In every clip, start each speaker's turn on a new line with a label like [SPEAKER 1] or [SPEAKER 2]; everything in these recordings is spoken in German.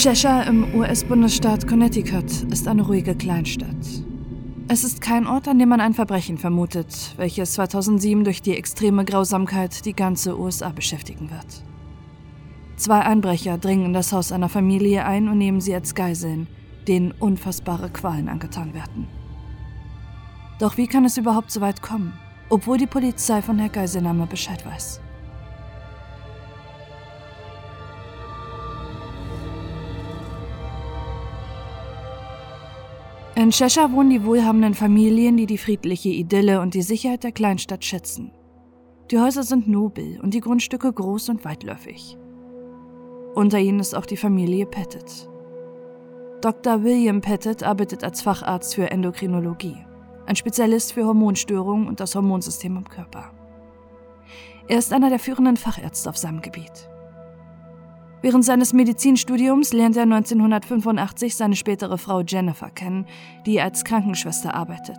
[SPEAKER 1] Cheshire im US-Bundesstaat Connecticut ist eine ruhige Kleinstadt. Es ist kein Ort, an dem man ein Verbrechen vermutet, welches 2007 durch die extreme Grausamkeit die ganze USA beschäftigen wird. Zwei Einbrecher dringen in das Haus einer Familie ein und nehmen sie als Geiseln, denen unfassbare Qualen angetan werden. Doch wie kann es überhaupt so weit kommen, obwohl die Polizei von der Geiselnahme Bescheid weiß? In Cheshire wohnen die wohlhabenden Familien, die die friedliche Idylle und die Sicherheit der Kleinstadt schätzen. Die Häuser sind nobel und die Grundstücke groß und weitläufig. Unter ihnen ist auch die Familie Pettit. Dr. William Pettit arbeitet als Facharzt für Endokrinologie, ein Spezialist für Hormonstörungen und das Hormonsystem im Körper. Er ist einer der führenden Fachärzte auf seinem Gebiet. Während seines Medizinstudiums lernt er 1985 seine spätere Frau Jennifer kennen, die als Krankenschwester arbeitet.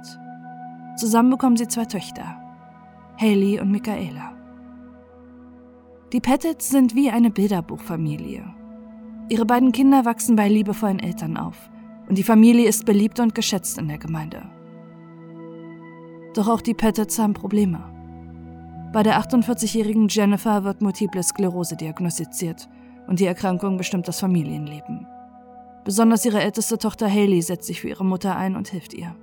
[SPEAKER 1] Zusammen bekommen sie zwei Töchter, Haley und Michaela. Die Pettits sind wie eine Bilderbuchfamilie. Ihre beiden Kinder wachsen bei liebevollen Eltern auf und die Familie ist beliebt und geschätzt in der Gemeinde. Doch auch die Pettits haben Probleme. Bei der 48-jährigen Jennifer wird multiple Sklerose diagnostiziert und die Erkrankung bestimmt das Familienleben. Besonders ihre älteste Tochter Haley setzt sich für ihre Mutter ein und hilft ihr.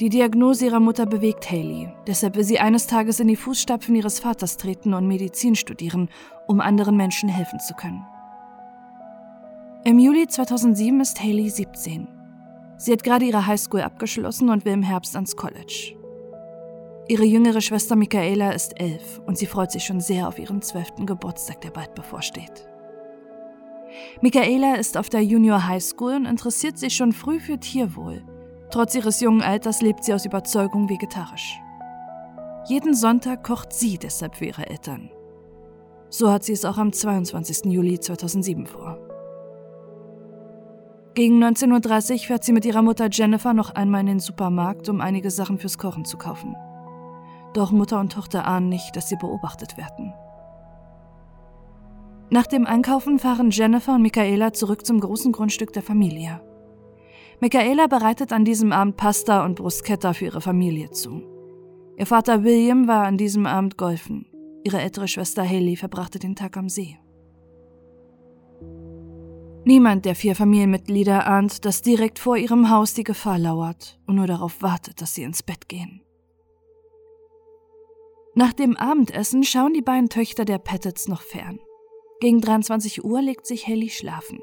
[SPEAKER 1] Die Diagnose ihrer Mutter bewegt Haley, deshalb will sie eines Tages in die Fußstapfen ihres Vaters treten und Medizin studieren, um anderen Menschen helfen zu können. Im Juli 2007 ist Haley 17. Sie hat gerade ihre Highschool abgeschlossen und will im Herbst ans College. Ihre jüngere Schwester Michaela ist elf und sie freut sich schon sehr auf ihren zwölften Geburtstag, der bald bevorsteht. Michaela ist auf der Junior High School und interessiert sich schon früh für Tierwohl. Trotz ihres jungen Alters lebt sie aus Überzeugung vegetarisch. Jeden Sonntag kocht sie deshalb für ihre Eltern. So hat sie es auch am 22. Juli 2007 vor. Gegen 19.30 Uhr fährt sie mit ihrer Mutter Jennifer noch einmal in den Supermarkt, um einige Sachen fürs Kochen zu kaufen. Doch Mutter und Tochter ahnen nicht, dass sie beobachtet werden. Nach dem Einkaufen fahren Jennifer und Michaela zurück zum großen Grundstück der Familie. Michaela bereitet an diesem Abend Pasta und Bruschetta für ihre Familie zu. Ihr Vater William war an diesem Abend golfen. Ihre ältere Schwester Haley verbrachte den Tag am See. Niemand der vier Familienmitglieder ahnt, dass direkt vor ihrem Haus die Gefahr lauert und nur darauf wartet, dass sie ins Bett gehen. Nach dem Abendessen schauen die beiden Töchter der Pettits noch fern. Gegen 23 Uhr legt sich Haley schlafen.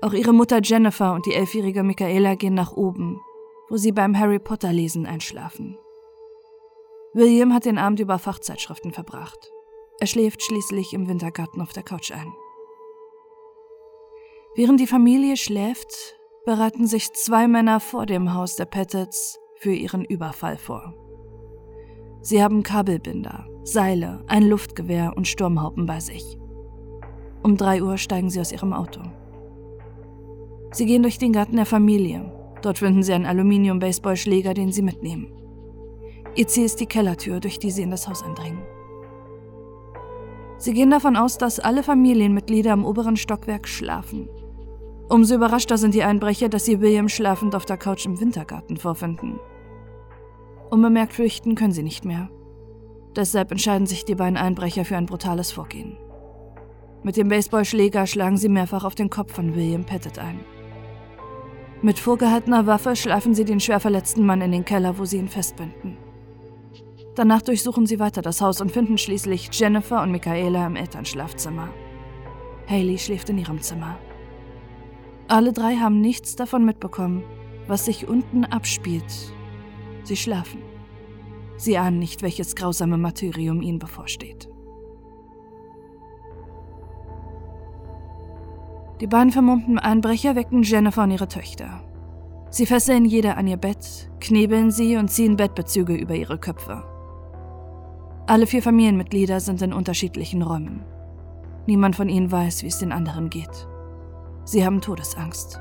[SPEAKER 1] Auch ihre Mutter Jennifer und die elfjährige Michaela gehen nach oben, wo sie beim Harry Potter Lesen einschlafen. William hat den Abend über Fachzeitschriften verbracht. Er schläft schließlich im Wintergarten auf der Couch ein. Während die Familie schläft, bereiten sich zwei Männer vor dem Haus der Pettits für ihren Überfall vor. Sie haben Kabelbinder, Seile, ein Luftgewehr und Sturmhaupen bei sich. Um drei Uhr steigen sie aus ihrem Auto. Sie gehen durch den Garten der Familie. Dort finden sie einen Aluminium-Baseballschläger, den sie mitnehmen. Ihr Ziel ist die Kellertür, durch die sie in das Haus eindringen. Sie gehen davon aus, dass alle Familienmitglieder im oberen Stockwerk schlafen. Umso überraschter sind die Einbrecher, dass sie William schlafend auf der Couch im Wintergarten vorfinden. Unbemerkt flüchten können sie nicht mehr. Deshalb entscheiden sich die beiden Einbrecher für ein brutales Vorgehen. Mit dem Baseballschläger schlagen sie mehrfach auf den Kopf von William Pettit ein. Mit vorgehaltener Waffe schleifen sie den schwer verletzten Mann in den Keller, wo sie ihn festbinden. Danach durchsuchen sie weiter das Haus und finden schließlich Jennifer und Michaela im Elternschlafzimmer. Haley schläft in ihrem Zimmer. Alle drei haben nichts davon mitbekommen, was sich unten abspielt Sie schlafen. Sie ahnen nicht, welches grausame Martyrium ihnen bevorsteht. Die beiden vermummten Einbrecher wecken Jennifer und ihre Töchter. Sie fesseln jede an ihr Bett, knebeln sie und ziehen Bettbezüge über ihre Köpfe. Alle vier Familienmitglieder sind in unterschiedlichen Räumen. Niemand von ihnen weiß, wie es den anderen geht. Sie haben Todesangst.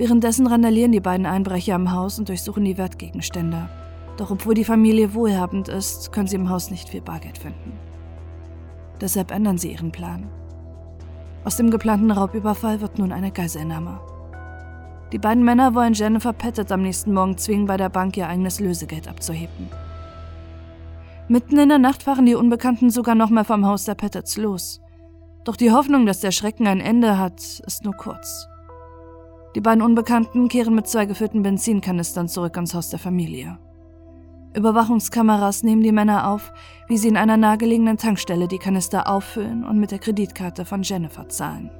[SPEAKER 1] Währenddessen randalieren die beiden Einbrecher am Haus und durchsuchen die Wertgegenstände. Doch obwohl die Familie wohlhabend ist, können sie im Haus nicht viel Bargeld finden. Deshalb ändern sie ihren Plan. Aus dem geplanten Raubüberfall wird nun eine Geiselnahme. Die beiden Männer wollen Jennifer Pettit am nächsten Morgen zwingen, bei der Bank ihr eigenes Lösegeld abzuheben. Mitten in der Nacht fahren die Unbekannten sogar nochmal vom Haus der Pettits los. Doch die Hoffnung, dass der Schrecken ein Ende hat, ist nur kurz. Die beiden Unbekannten kehren mit zwei gefüllten Benzinkanistern zurück ans Haus der Familie. Überwachungskameras nehmen die Männer auf, wie sie in einer nahegelegenen Tankstelle die Kanister auffüllen und mit der Kreditkarte von Jennifer zahlen.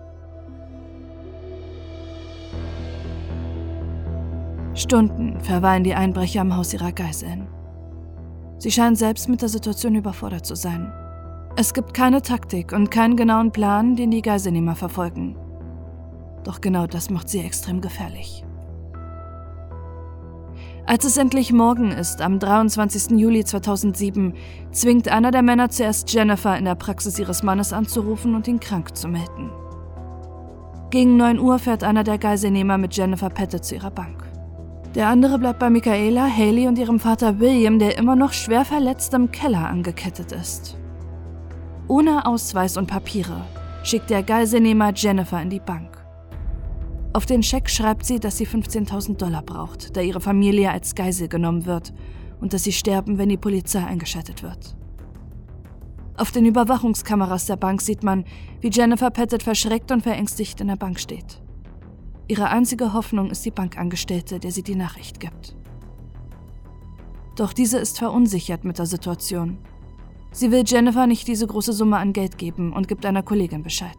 [SPEAKER 1] Stunden verweilen die Einbrecher am Haus ihrer Geiseln. Sie scheinen selbst mit der Situation überfordert zu sein. Es gibt keine Taktik und keinen genauen Plan, den die Geiselnehmer verfolgen. Doch genau das macht sie extrem gefährlich. Als es endlich morgen ist, am 23. Juli 2007, zwingt einer der Männer zuerst Jennifer in der Praxis ihres Mannes anzurufen und ihn krank zu melden. Gegen 9 Uhr fährt einer der Geiselnehmer mit Jennifer Pettit zu ihrer Bank. Der andere bleibt bei Michaela, Haley und ihrem Vater William, der immer noch schwer verletzt im Keller angekettet ist. Ohne Ausweis und Papiere schickt der Geiselnehmer Jennifer in die Bank. Auf den Scheck schreibt sie, dass sie 15.000 Dollar braucht, da ihre Familie als Geisel genommen wird und dass sie sterben, wenn die Polizei eingeschaltet wird. Auf den Überwachungskameras der Bank sieht man, wie Jennifer Pettit verschreckt und verängstigt in der Bank steht. Ihre einzige Hoffnung ist die Bankangestellte, der sie die Nachricht gibt. Doch diese ist verunsichert mit der Situation. Sie will Jennifer nicht diese große Summe an Geld geben und gibt einer Kollegin Bescheid.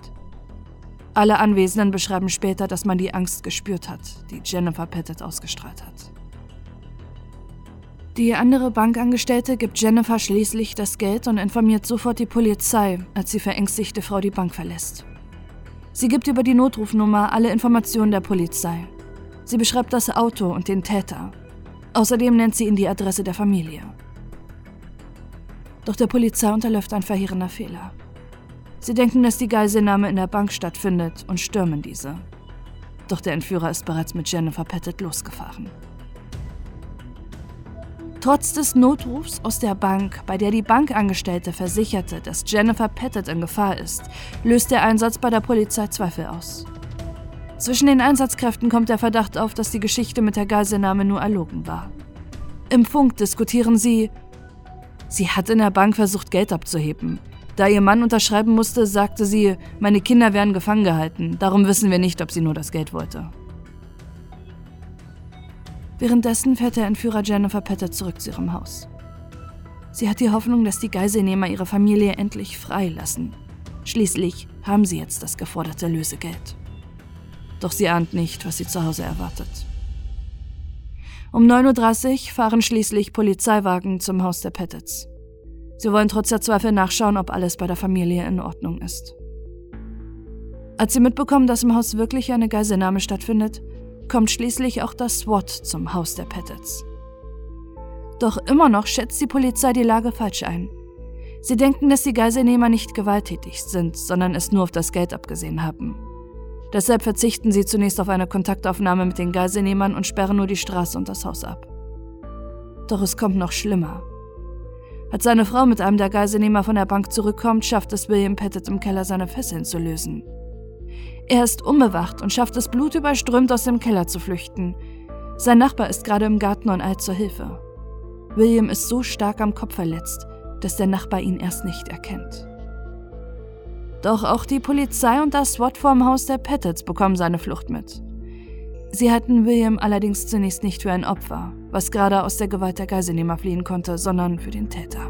[SPEAKER 1] Alle Anwesenden beschreiben später, dass man die Angst gespürt hat, die Jennifer Pettit ausgestrahlt hat. Die andere Bankangestellte gibt Jennifer schließlich das Geld und informiert sofort die Polizei, als die verängstigte Frau die Bank verlässt. Sie gibt über die Notrufnummer alle Informationen der Polizei. Sie beschreibt das Auto und den Täter. Außerdem nennt sie ihn die Adresse der Familie. Doch der Polizei unterläuft ein verheerender Fehler. Sie denken, dass die Geiselnahme in der Bank stattfindet und stürmen diese. Doch der Entführer ist bereits mit Jennifer Pettit losgefahren. Trotz des Notrufs aus der Bank, bei der die Bankangestellte versicherte, dass Jennifer Pettit in Gefahr ist, löst der Einsatz bei der Polizei Zweifel aus. Zwischen den Einsatzkräften kommt der Verdacht auf, dass die Geschichte mit der Geiselnahme nur erlogen war. Im Funk diskutieren sie, sie hat in der Bank versucht, Geld abzuheben. Da ihr Mann unterschreiben musste, sagte sie, meine Kinder werden gefangen gehalten, darum wissen wir nicht, ob sie nur das Geld wollte. Währenddessen fährt der Entführer Jennifer Petter zurück zu ihrem Haus. Sie hat die Hoffnung, dass die Geiselnehmer ihre Familie endlich freilassen. Schließlich haben sie jetzt das geforderte Lösegeld. Doch sie ahnt nicht, was sie zu Hause erwartet. Um 9.30 Uhr fahren schließlich Polizeiwagen zum Haus der Pettits. Sie wollen trotz der Zweifel nachschauen, ob alles bei der Familie in Ordnung ist. Als sie mitbekommen, dass im Haus wirklich eine Geiselnahme stattfindet, kommt schließlich auch das SWAT zum Haus der Pettits. Doch immer noch schätzt die Polizei die Lage falsch ein. Sie denken, dass die Geiselnehmer nicht gewalttätig sind, sondern es nur auf das Geld abgesehen haben. Deshalb verzichten sie zunächst auf eine Kontaktaufnahme mit den Geiselnehmern und sperren nur die Straße und das Haus ab. Doch es kommt noch schlimmer. Als seine Frau mit einem der Geiselnehmer von der Bank zurückkommt, schafft es William Pettit im Keller seine Fesseln zu lösen. Er ist unbewacht und schafft es blutüberströmt aus dem Keller zu flüchten. Sein Nachbar ist gerade im Garten und eilt zur Hilfe. William ist so stark am Kopf verletzt, dass der Nachbar ihn erst nicht erkennt. Doch auch die Polizei und das SWAT vorm Haus der Pettits bekommen seine Flucht mit. Sie halten William allerdings zunächst nicht für ein Opfer, was gerade aus der Gewalt der Geiselnehmer fliehen konnte, sondern für den Täter.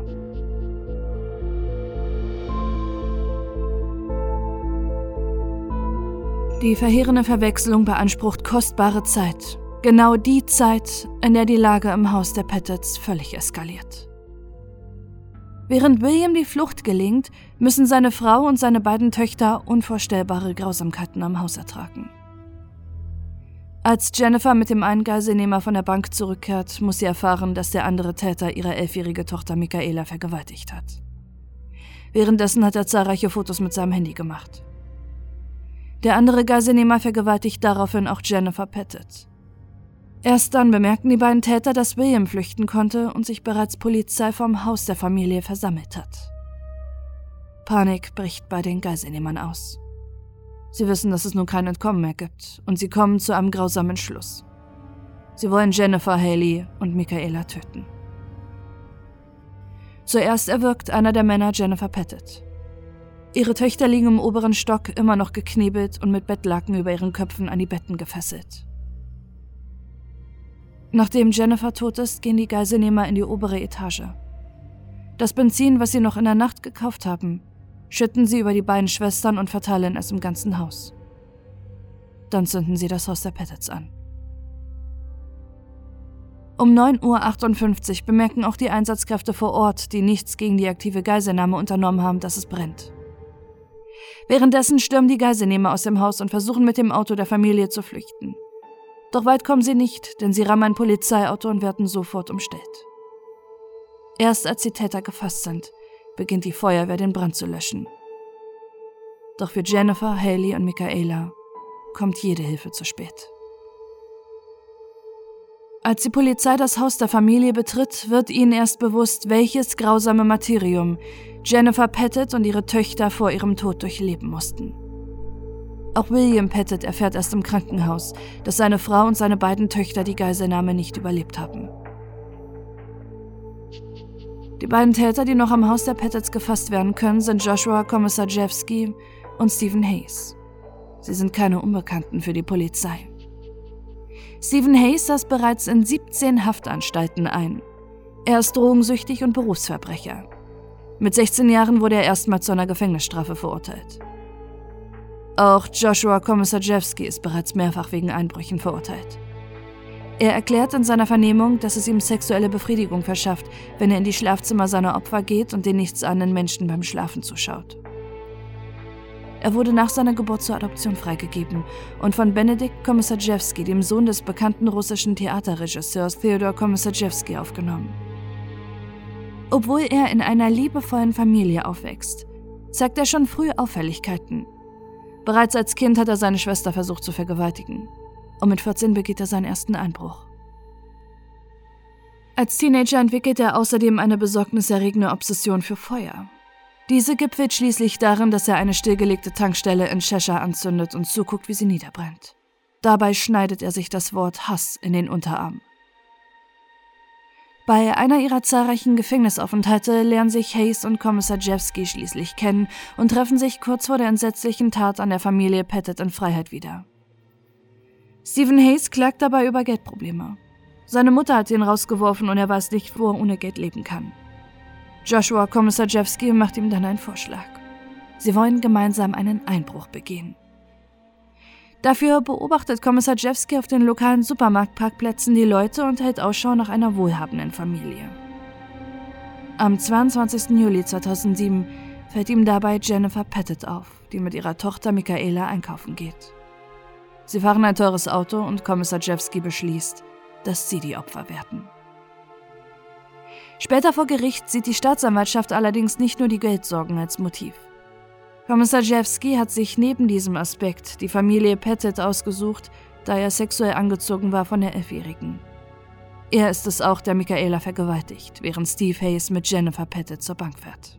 [SPEAKER 1] Die verheerende Verwechslung beansprucht kostbare Zeit. Genau die Zeit, in der die Lage im Haus der Pettits völlig eskaliert. Während William die Flucht gelingt, müssen seine Frau und seine beiden Töchter unvorstellbare Grausamkeiten am Haus ertragen. Als Jennifer mit dem einen Geiselnehmer von der Bank zurückkehrt, muss sie erfahren, dass der andere Täter ihre elfjährige Tochter Michaela vergewaltigt hat. Währenddessen hat er zahlreiche Fotos mit seinem Handy gemacht. Der andere Geiselnehmer vergewaltigt daraufhin auch Jennifer Pettit. Erst dann bemerken die beiden Täter, dass William flüchten konnte und sich bereits Polizei vom Haus der Familie versammelt hat. Panik bricht bei den Geiselnehmern aus. Sie wissen, dass es nun kein Entkommen mehr gibt und sie kommen zu einem grausamen Schluss. Sie wollen Jennifer, Haley und Michaela töten. Zuerst erwürgt einer der Männer Jennifer Pettit. Ihre Töchter liegen im oberen Stock immer noch geknebelt und mit Bettlaken über ihren Köpfen an die Betten gefesselt. Nachdem Jennifer tot ist, gehen die Geiselnehmer in die obere Etage. Das Benzin, was sie noch in der Nacht gekauft haben, schütten sie über die beiden Schwestern und verteilen es im ganzen Haus. Dann zünden sie das Haus der Pettits an. Um 9.58 Uhr bemerken auch die Einsatzkräfte vor Ort, die nichts gegen die aktive Geiselnahme unternommen haben, dass es brennt. Währenddessen stürmen die Geiselnehmer aus dem Haus und versuchen mit dem Auto der Familie zu flüchten. Doch weit kommen sie nicht, denn sie rammen ein Polizeiauto und werden sofort umstellt. Erst als die Täter gefasst sind, beginnt die Feuerwehr den Brand zu löschen. Doch für Jennifer, Haley und Michaela kommt jede Hilfe zu spät. Als die Polizei das Haus der Familie betritt, wird ihnen erst bewusst, welches grausame Martyrium Jennifer Pettit und ihre Töchter vor ihrem Tod durchleben mussten. Auch William Pettit erfährt erst im Krankenhaus, dass seine Frau und seine beiden Töchter die Geiselnahme nicht überlebt haben. Die beiden Täter, die noch am Haus der Pettits gefasst werden können, sind Joshua Komisarjewski und Stephen Hayes. Sie sind keine Unbekannten für die Polizei. Stephen Hayes saß bereits in 17 Haftanstalten ein. Er ist drogensüchtig und Berufsverbrecher. Mit 16 Jahren wurde er erstmal zu einer Gefängnisstrafe verurteilt. Auch Joshua Komisarjewski ist bereits mehrfach wegen Einbrüchen verurteilt. Er erklärt in seiner Vernehmung, dass es ihm sexuelle Befriedigung verschafft, wenn er in die Schlafzimmer seiner Opfer geht und den nichtsahnenden Menschen beim Schlafen zuschaut. Er wurde nach seiner Geburt zur Adoption freigegeben und von Benedikt Komisarjewski, dem Sohn des bekannten russischen Theaterregisseurs Theodor Komisarjewski, aufgenommen. Obwohl er in einer liebevollen Familie aufwächst, zeigt er schon früh Auffälligkeiten. Bereits als Kind hat er seine Schwester versucht zu vergewaltigen. Und mit 14 begeht er seinen ersten Einbruch. Als Teenager entwickelt er außerdem eine besorgniserregende Obsession für Feuer. Diese gipfelt schließlich darin, dass er eine stillgelegte Tankstelle in Cheshire anzündet und zuguckt, wie sie niederbrennt. Dabei schneidet er sich das Wort Hass in den Unterarm. Bei einer ihrer zahlreichen Gefängnisaufenthalte lernen sich Hayes und Kommissar Jewski schließlich kennen und treffen sich kurz vor der entsetzlichen Tat an der Familie Pettit in Freiheit wieder. Stephen Hayes klagt dabei über Geldprobleme. Seine Mutter hat ihn rausgeworfen und er weiß nicht, wo er ohne Geld leben kann. Joshua Komisarjewski macht ihm dann einen Vorschlag. Sie wollen gemeinsam einen Einbruch begehen. Dafür beobachtet Kommissar Jewski auf den lokalen Supermarktparkplätzen die Leute und hält Ausschau nach einer wohlhabenden Familie. Am 22. Juli 2007 fällt ihm dabei Jennifer Pettit auf, die mit ihrer Tochter Michaela einkaufen geht. Sie fahren ein teures Auto und Kommissar Jewski beschließt, dass sie die Opfer werden. Später vor Gericht sieht die Staatsanwaltschaft allerdings nicht nur die Geldsorgen als Motiv. Kommissar Jewski hat sich neben diesem Aspekt die Familie Pettit ausgesucht, da er sexuell angezogen war von der Elfjährigen. Er ist es auch, der Michaela vergewaltigt, während Steve Hayes mit Jennifer Pettit zur Bank fährt.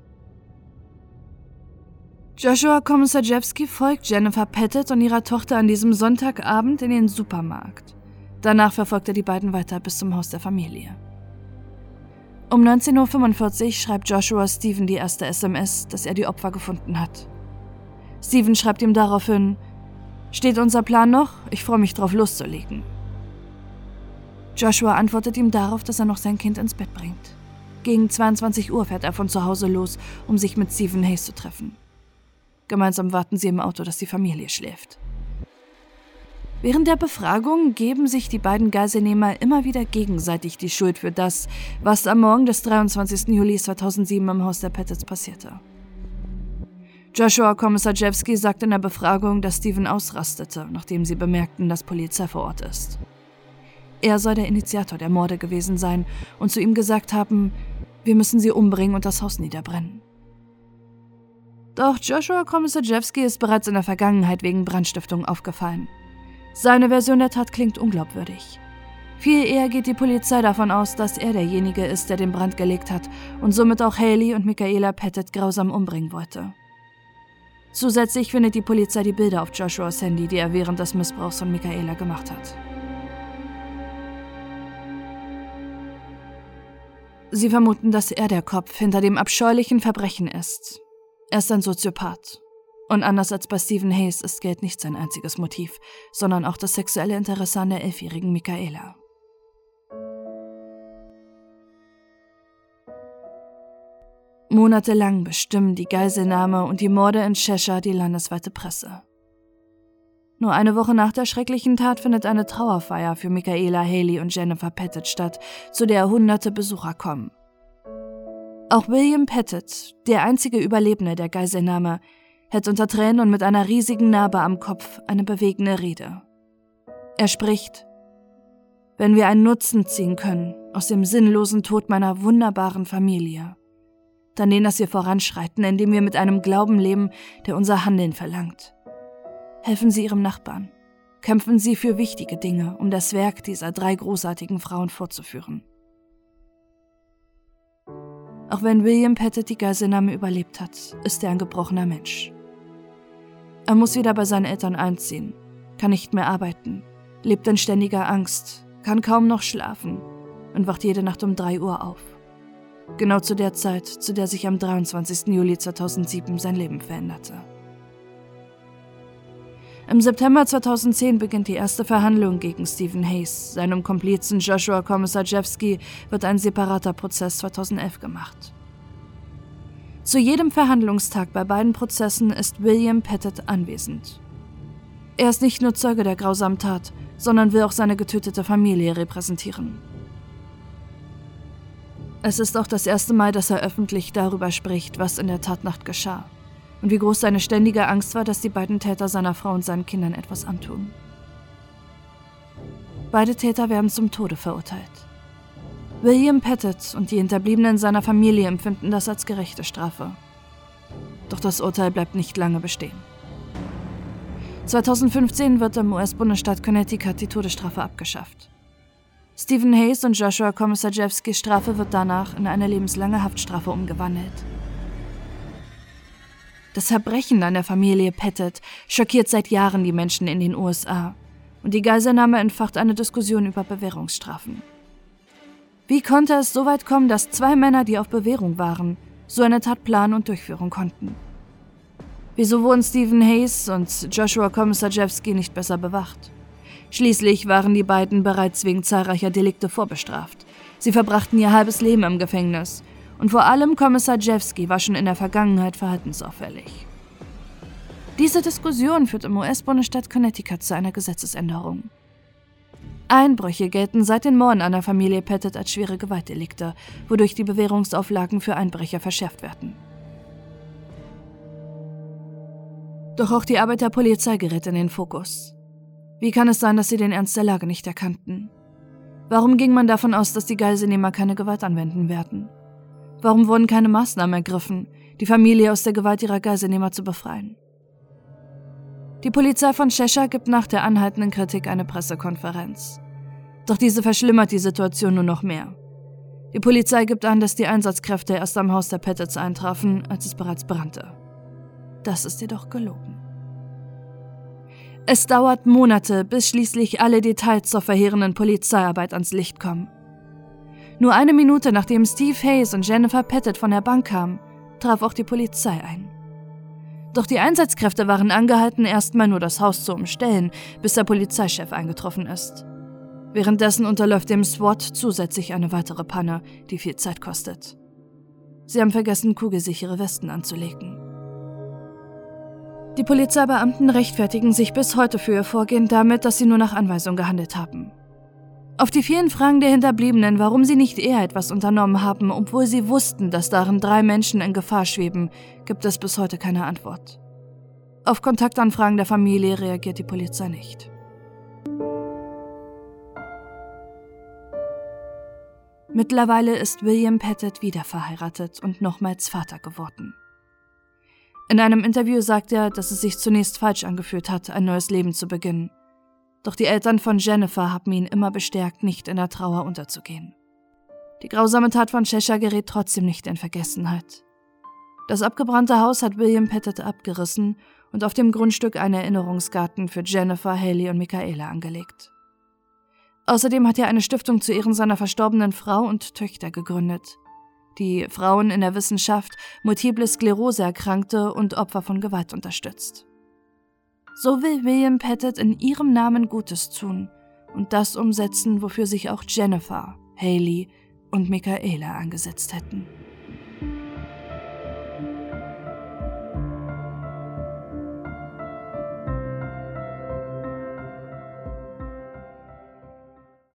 [SPEAKER 1] Joshua Komisarjewski folgt Jennifer Pettit und ihrer Tochter an diesem Sonntagabend in den Supermarkt. Danach verfolgt er die beiden weiter bis zum Haus der Familie. Um 19.45 Uhr schreibt Joshua Stephen die erste SMS, dass er die Opfer gefunden hat. Stephen schreibt ihm daraufhin, Steht unser Plan noch? Ich freue mich drauf loszulegen. Joshua antwortet ihm darauf, dass er noch sein Kind ins Bett bringt. Gegen 22 Uhr fährt er von zu Hause los, um sich mit Stephen Hayes zu treffen. Gemeinsam warten sie im Auto, dass die Familie schläft. Während der Befragung geben sich die beiden Geiselnehmer immer wieder gegenseitig die Schuld für das, was am Morgen des 23. Juli 2007 im Haus der Pettits passierte. Joshua Komisarjewski sagt in der Befragung, dass Steven ausrastete, nachdem sie bemerkten, dass Polizei vor Ort ist. Er soll der Initiator der Morde gewesen sein und zu ihm gesagt haben, wir müssen sie umbringen und das Haus niederbrennen. Doch Joshua Komisarjewski ist bereits in der Vergangenheit wegen Brandstiftung aufgefallen. Seine Version der Tat klingt unglaubwürdig. Viel eher geht die Polizei davon aus, dass er derjenige ist, der den Brand gelegt hat und somit auch Haley und Michaela Pettit grausam umbringen wollte. Zusätzlich findet die Polizei die Bilder auf Joshuas Handy, die er während des Missbrauchs von Michaela gemacht hat. Sie vermuten, dass er der Kopf hinter dem abscheulichen Verbrechen ist. Er ist ein Soziopath. Und anders als bei Stephen Hayes ist Geld nicht sein einziges Motiv, sondern auch das sexuelle Interesse an der elfjährigen Michaela. Monatelang bestimmen die Geiselnahme und die Morde in Cheshire die landesweite Presse. Nur eine Woche nach der schrecklichen Tat findet eine Trauerfeier für Michaela Haley und Jennifer Pettit statt, zu der hunderte Besucher kommen. Auch William Pettit, der einzige Überlebende der Geiselnahme, hält unter Tränen und mit einer riesigen Narbe am Kopf eine bewegende Rede. Er spricht, wenn wir einen Nutzen ziehen können aus dem sinnlosen Tod meiner wunderbaren Familie, dann den, dass wir voranschreiten, indem wir mit einem Glauben leben, der unser Handeln verlangt. Helfen Sie Ihrem Nachbarn. Kämpfen Sie für wichtige Dinge, um das Werk dieser drei großartigen Frauen fortzuführen. Auch wenn William Pettit die Geiselnahme überlebt hat, ist er ein gebrochener Mensch. Er muss wieder bei seinen Eltern einziehen, kann nicht mehr arbeiten, lebt in ständiger Angst, kann kaum noch schlafen und wacht jede Nacht um 3 Uhr auf. Genau zu der Zeit, zu der sich am 23. Juli 2007 sein Leben veränderte. Im September 2010 beginnt die erste Verhandlung gegen Stephen Hayes. Seinem Komplizen Joshua Komisarjewski wird ein separater Prozess 2011 gemacht. Zu jedem Verhandlungstag bei beiden Prozessen ist William Pettit anwesend. Er ist nicht nur Zeuge der grausamen Tat, sondern will auch seine getötete Familie repräsentieren. Es ist auch das erste Mal, dass er öffentlich darüber spricht, was in der Tatnacht geschah und wie groß seine ständige Angst war, dass die beiden Täter seiner Frau und seinen Kindern etwas antun. Beide Täter werden zum Tode verurteilt. William Pettit und die Hinterbliebenen seiner Familie empfinden das als gerechte Strafe. Doch das Urteil bleibt nicht lange bestehen. 2015 wird im US-Bundesstaat Connecticut die Todesstrafe abgeschafft. Stephen Hayes und Joshua Komisarjewskis Strafe wird danach in eine lebenslange Haftstrafe umgewandelt. Das Verbrechen an der Familie Pettit schockiert seit Jahren die Menschen in den USA und die Geiselnahme entfacht eine Diskussion über Bewährungsstrafen. Wie konnte es so weit kommen, dass zwei Männer, die auf Bewährung waren, so eine Tat planen und durchführen konnten? Wieso wurden Stephen Hayes und Joshua Komisarjewski nicht besser bewacht? Schließlich waren die beiden bereits wegen zahlreicher Delikte vorbestraft. Sie verbrachten ihr halbes Leben im Gefängnis. Und vor allem Kommissar Jewski war schon in der Vergangenheit verhaltensauffällig. Diese Diskussion führt im US-Bundesstaat Connecticut zu einer Gesetzesänderung. Einbrüche gelten seit den Morden an der Familie Pettit als schwere Gewaltdelikte, wodurch die Bewährungsauflagen für Einbrecher verschärft werden. Doch auch die Arbeit der Polizei gerät in den Fokus. Wie kann es sein, dass sie den Ernst der Lage nicht erkannten? Warum ging man davon aus, dass die Geiselnehmer keine Gewalt anwenden werden? Warum wurden keine Maßnahmen ergriffen, die Familie aus der Gewalt ihrer Geiselnehmer zu befreien? Die Polizei von Cheshire gibt nach der anhaltenden Kritik eine Pressekonferenz. Doch diese verschlimmert die Situation nur noch mehr. Die Polizei gibt an, dass die Einsatzkräfte erst am Haus der Pettits eintrafen, als es bereits brannte. Das ist jedoch gelogen. Es dauert Monate, bis schließlich alle Details zur verheerenden Polizeiarbeit ans Licht kommen. Nur eine Minute nachdem Steve Hayes und Jennifer Pettit von der Bank kamen, traf auch die Polizei ein. Doch die Einsatzkräfte waren angehalten, erstmal nur das Haus zu umstellen, bis der Polizeichef eingetroffen ist. Währenddessen unterläuft dem SWAT zusätzlich eine weitere Panne, die viel Zeit kostet. Sie haben vergessen, kugelsichere Westen anzulegen. Die Polizeibeamten rechtfertigen sich bis heute für ihr Vorgehen damit, dass sie nur nach Anweisung gehandelt haben. Auf die vielen Fragen der Hinterbliebenen, warum sie nicht eher etwas unternommen haben, obwohl sie wussten, dass darin drei Menschen in Gefahr schweben, gibt es bis heute keine Antwort. Auf Kontaktanfragen der Familie reagiert die Polizei nicht. Mittlerweile ist William Pettit wieder verheiratet und nochmals Vater geworden. In einem Interview sagt er, dass es sich zunächst falsch angefühlt hat, ein neues Leben zu beginnen doch die Eltern von Jennifer haben ihn immer bestärkt, nicht in der Trauer unterzugehen. Die grausame Tat von Cheshire gerät trotzdem nicht in Vergessenheit. Das abgebrannte Haus hat William Pettit abgerissen und auf dem Grundstück einen Erinnerungsgarten für Jennifer, Haley und Michaela angelegt. Außerdem hat er eine Stiftung zu Ehren seiner verstorbenen Frau und Töchter gegründet, die Frauen in der Wissenschaft, multiple Sklerose Erkrankte und Opfer von Gewalt unterstützt. So will William Pettit in ihrem Namen Gutes tun und das umsetzen, wofür sich auch Jennifer, Haley und Michaela angesetzt hätten.